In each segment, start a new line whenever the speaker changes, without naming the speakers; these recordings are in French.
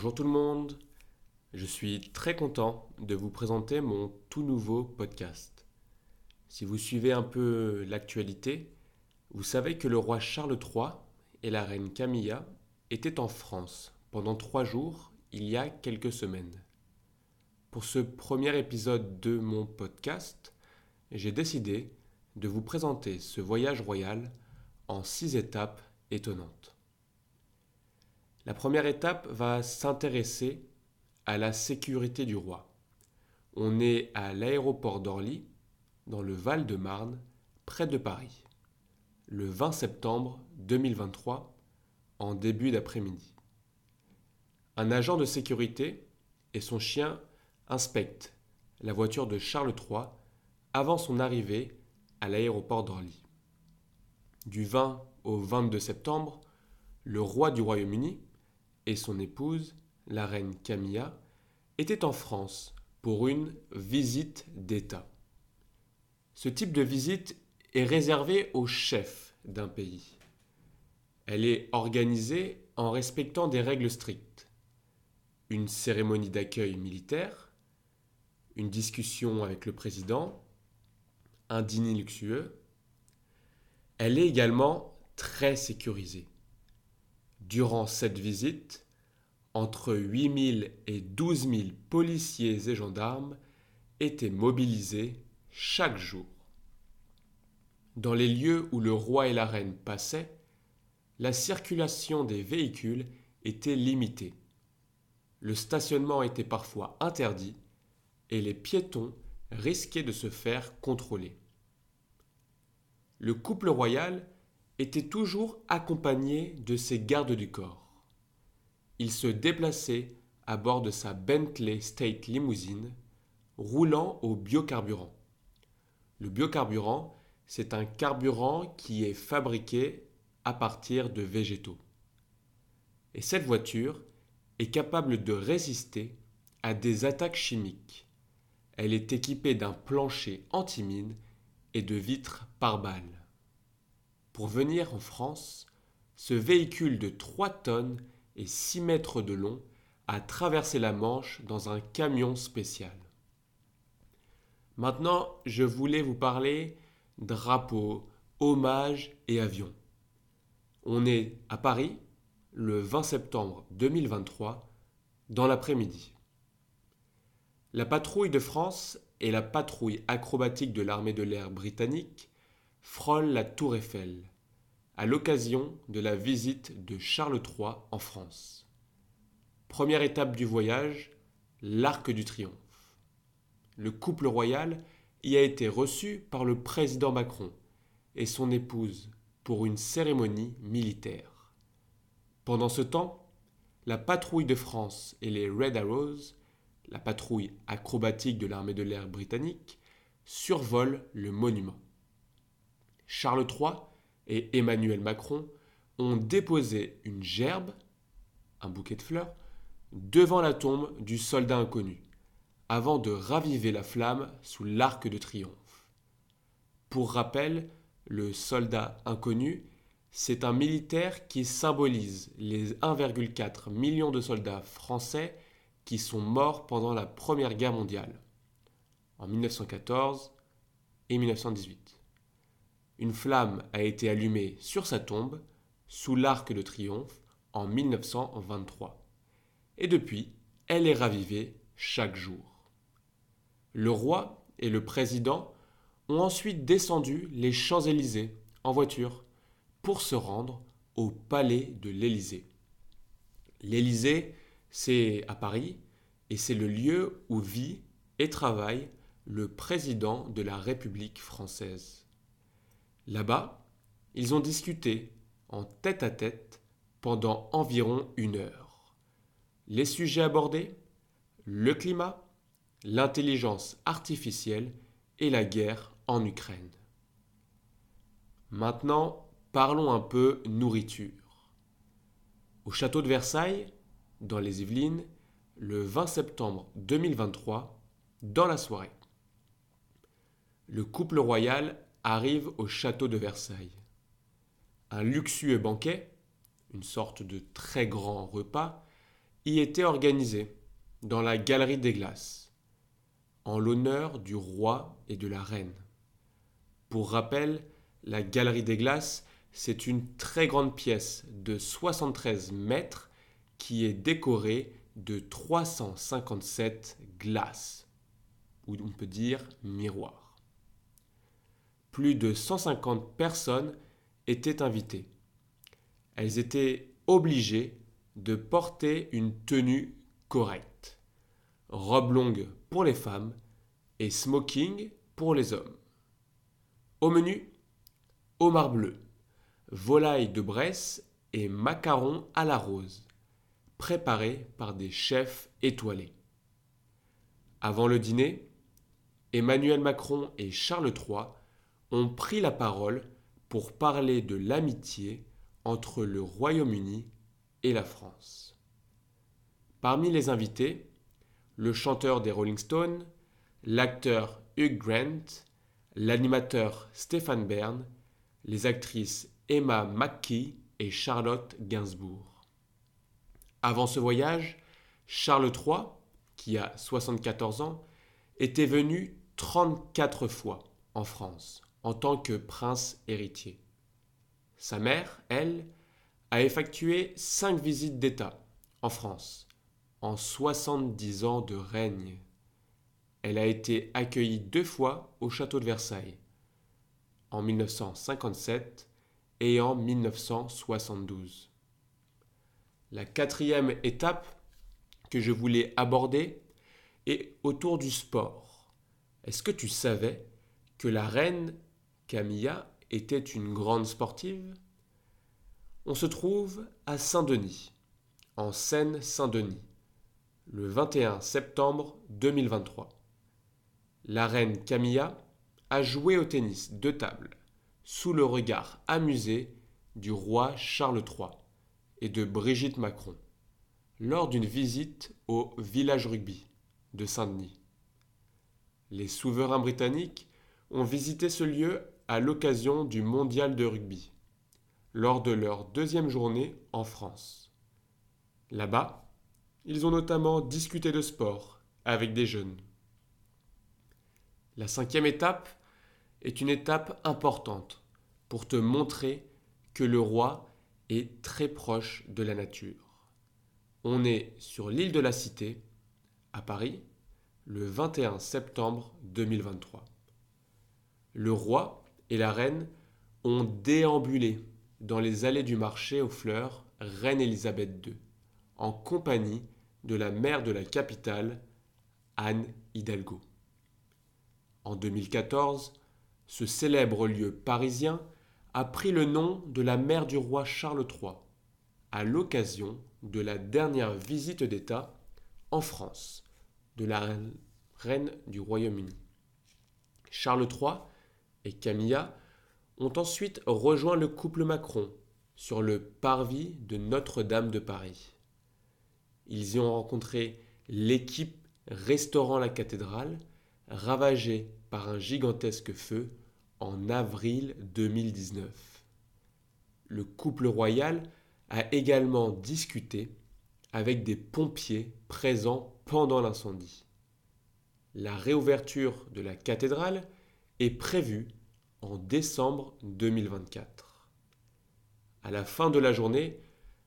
Bonjour tout le monde, je suis très content de vous présenter mon tout nouveau podcast. Si vous suivez un peu l'actualité, vous savez que le roi Charles III et la reine Camilla étaient en France pendant trois jours il y a quelques semaines. Pour ce premier épisode de mon podcast, j'ai décidé de vous présenter ce voyage royal en six étapes étonnantes. La première étape va s'intéresser à la sécurité du roi. On est à l'aéroport d'Orly, dans le Val-de-Marne, près de Paris, le 20 septembre 2023, en début d'après-midi. Un agent de sécurité et son chien inspectent la voiture de Charles III avant son arrivée à l'aéroport d'Orly. Du 20 au 22 septembre, le roi du Royaume-Uni et son épouse la reine Camilla, était en France pour une visite d'État. Ce type de visite est réservé au chef d'un pays. Elle est organisée en respectant des règles strictes. Une cérémonie d'accueil militaire, une discussion avec le président, un dîner luxueux. Elle est également très sécurisée. Durant cette visite, entre 8 000 et 12 000 policiers et gendarmes étaient mobilisés chaque jour. Dans les lieux où le roi et la reine passaient, la circulation des véhicules était limitée. Le stationnement était parfois interdit et les piétons risquaient de se faire contrôler. Le couple royal était toujours accompagné de ses gardes du corps il se déplaçait à bord de sa Bentley State Limousine, roulant au biocarburant. Le biocarburant, c'est un carburant qui est fabriqué à partir de végétaux. Et cette voiture est capable de résister à des attaques chimiques. Elle est équipée d'un plancher anti-mine et de vitres par balles. Pour venir en France, ce véhicule de 3 tonnes et 6 mètres de long a traversé la Manche dans un camion spécial. Maintenant, je voulais vous parler drapeau, hommage et avion. On est à Paris le 20 septembre 2023 dans l'après-midi. La patrouille de France et la patrouille acrobatique de l'armée de l'air britannique frôlent la tour Eiffel à l'occasion de la visite de Charles III en France. Première étape du voyage, l'Arc du Triomphe. Le couple royal y a été reçu par le président Macron et son épouse pour une cérémonie militaire. Pendant ce temps, la patrouille de France et les Red Arrows, la patrouille acrobatique de l'armée de l'air britannique, survolent le monument. Charles III et Emmanuel Macron ont déposé une gerbe, un bouquet de fleurs, devant la tombe du soldat inconnu, avant de raviver la flamme sous l'arc de triomphe. Pour rappel, le soldat inconnu, c'est un militaire qui symbolise les 1,4 million de soldats français qui sont morts pendant la Première Guerre mondiale, en 1914 et 1918 une flamme a été allumée sur sa tombe, sous l'Arc de Triomphe, en 1923. Et depuis, elle est ravivée chaque jour. Le roi et le président ont ensuite descendu les Champs-Élysées en voiture pour se rendre au palais de l'Élysée. L'Élysée, c'est à Paris et c'est le lieu où vit et travaille le président de la République française. Là-bas, ils ont discuté en tête à tête pendant environ une heure. Les sujets abordés Le climat, l'intelligence artificielle et la guerre en Ukraine. Maintenant, parlons un peu nourriture. Au château de Versailles, dans les Yvelines, le 20 septembre 2023, dans la soirée. Le couple royal arrive au château de Versailles. Un luxueux banquet, une sorte de très grand repas, y était organisé dans la Galerie des Glaces, en l'honneur du roi et de la reine. Pour rappel, la Galerie des Glaces, c'est une très grande pièce de 73 mètres qui est décorée de 357 glaces, ou on peut dire miroirs. Plus de 150 personnes étaient invitées. Elles étaient obligées de porter une tenue correcte. Robe longue pour les femmes et smoking pour les hommes. Au menu, homard bleu, volaille de Bresse et macarons à la rose, préparés par des chefs étoilés. Avant le dîner, Emmanuel Macron et Charles III ont pris la parole pour parler de l'amitié entre le Royaume-Uni et la France. Parmi les invités, le chanteur des Rolling Stones, l'acteur Hugh Grant, l'animateur Stéphane Bern, les actrices Emma McKee et Charlotte Gainsbourg. Avant ce voyage, Charles III, qui a 74 ans, était venu 34 fois en France en tant que prince héritier. Sa mère, elle, a effectué cinq visites d'État en France en 70 ans de règne. Elle a été accueillie deux fois au château de Versailles, en 1957 et en 1972. La quatrième étape que je voulais aborder est autour du sport. Est-ce que tu savais que la reine Camilla était une grande sportive On se trouve à Saint-Denis, en Seine-Saint-Denis, le 21 septembre 2023. La reine Camilla a joué au tennis de table sous le regard amusé du roi Charles III et de Brigitte Macron lors d'une visite au village rugby de Saint-Denis. Les souverains britanniques ont visité ce lieu l'occasion du mondial de rugby, lors de leur deuxième journée en France. Là-bas, ils ont notamment discuté de sport avec des jeunes. La cinquième étape est une étape importante pour te montrer que le roi est très proche de la nature. On est sur l'île de la Cité, à Paris, le 21 septembre 2023. Le roi et la reine ont déambulé dans les allées du marché aux fleurs Reine Élisabeth II, en compagnie de la mère de la capitale, Anne Hidalgo. En 2014, ce célèbre lieu parisien a pris le nom de la mère du roi Charles III, à l'occasion de la dernière visite d'État en France de la reine du Royaume-Uni. Charles III et Camilla ont ensuite rejoint le couple Macron sur le parvis de Notre-Dame de Paris. Ils y ont rencontré l'équipe restaurant la cathédrale, ravagée par un gigantesque feu en avril 2019. Le couple royal a également discuté avec des pompiers présents pendant l'incendie. La réouverture de la cathédrale est prévue en décembre 2024. À la fin de la journée,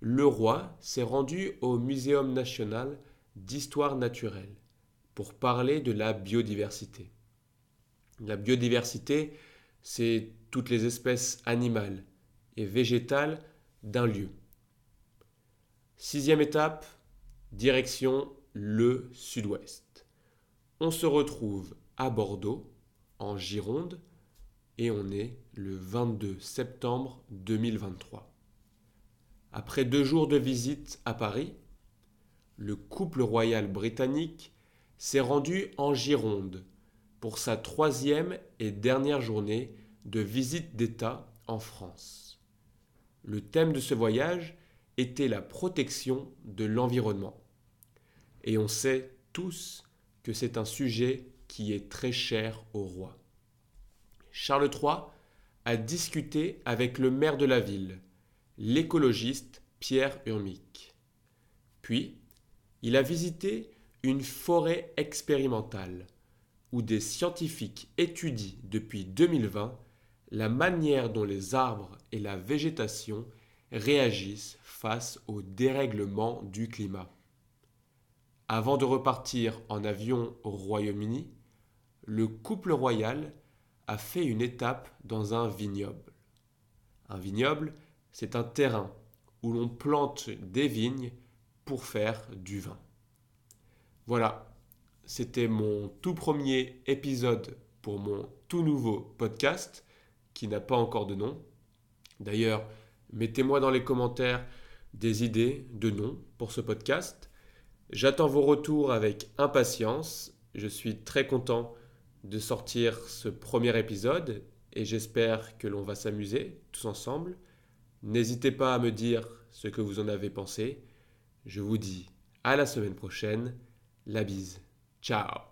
le roi s'est rendu au Muséum national d'histoire naturelle pour parler de la biodiversité. La biodiversité, c'est toutes les espèces animales et végétales d'un lieu. Sixième étape, direction le sud-ouest. On se retrouve à Bordeaux, en Gironde, et on est le 22 septembre 2023. Après deux jours de visite à Paris, le couple royal britannique s'est rendu en Gironde pour sa troisième et dernière journée de visite d'État en France. Le thème de ce voyage était la protection de l'environnement. Et on sait tous que c'est un sujet qui est très cher au roi. Charles III a discuté avec le maire de la ville, l'écologiste Pierre Urmic. Puis, Il a visité une forêt expérimentale où des scientifiques étudient depuis 2020 la manière dont les arbres et la végétation réagissent face au dérèglement du climat. Avant de repartir en avion au Royaume-Uni, le couple royal a fait une étape dans un vignoble. Un vignoble, c'est un terrain où l'on plante des vignes pour faire du vin. Voilà, c'était mon tout premier épisode pour mon tout nouveau podcast qui n'a pas encore de nom. D'ailleurs, mettez-moi dans les commentaires des idées de nom pour ce podcast. J'attends vos retours avec impatience. Je suis très content de sortir ce premier épisode et j'espère que l'on va s'amuser tous ensemble. N'hésitez pas à me dire ce que vous en avez pensé. Je vous dis à la semaine prochaine. La bise. Ciao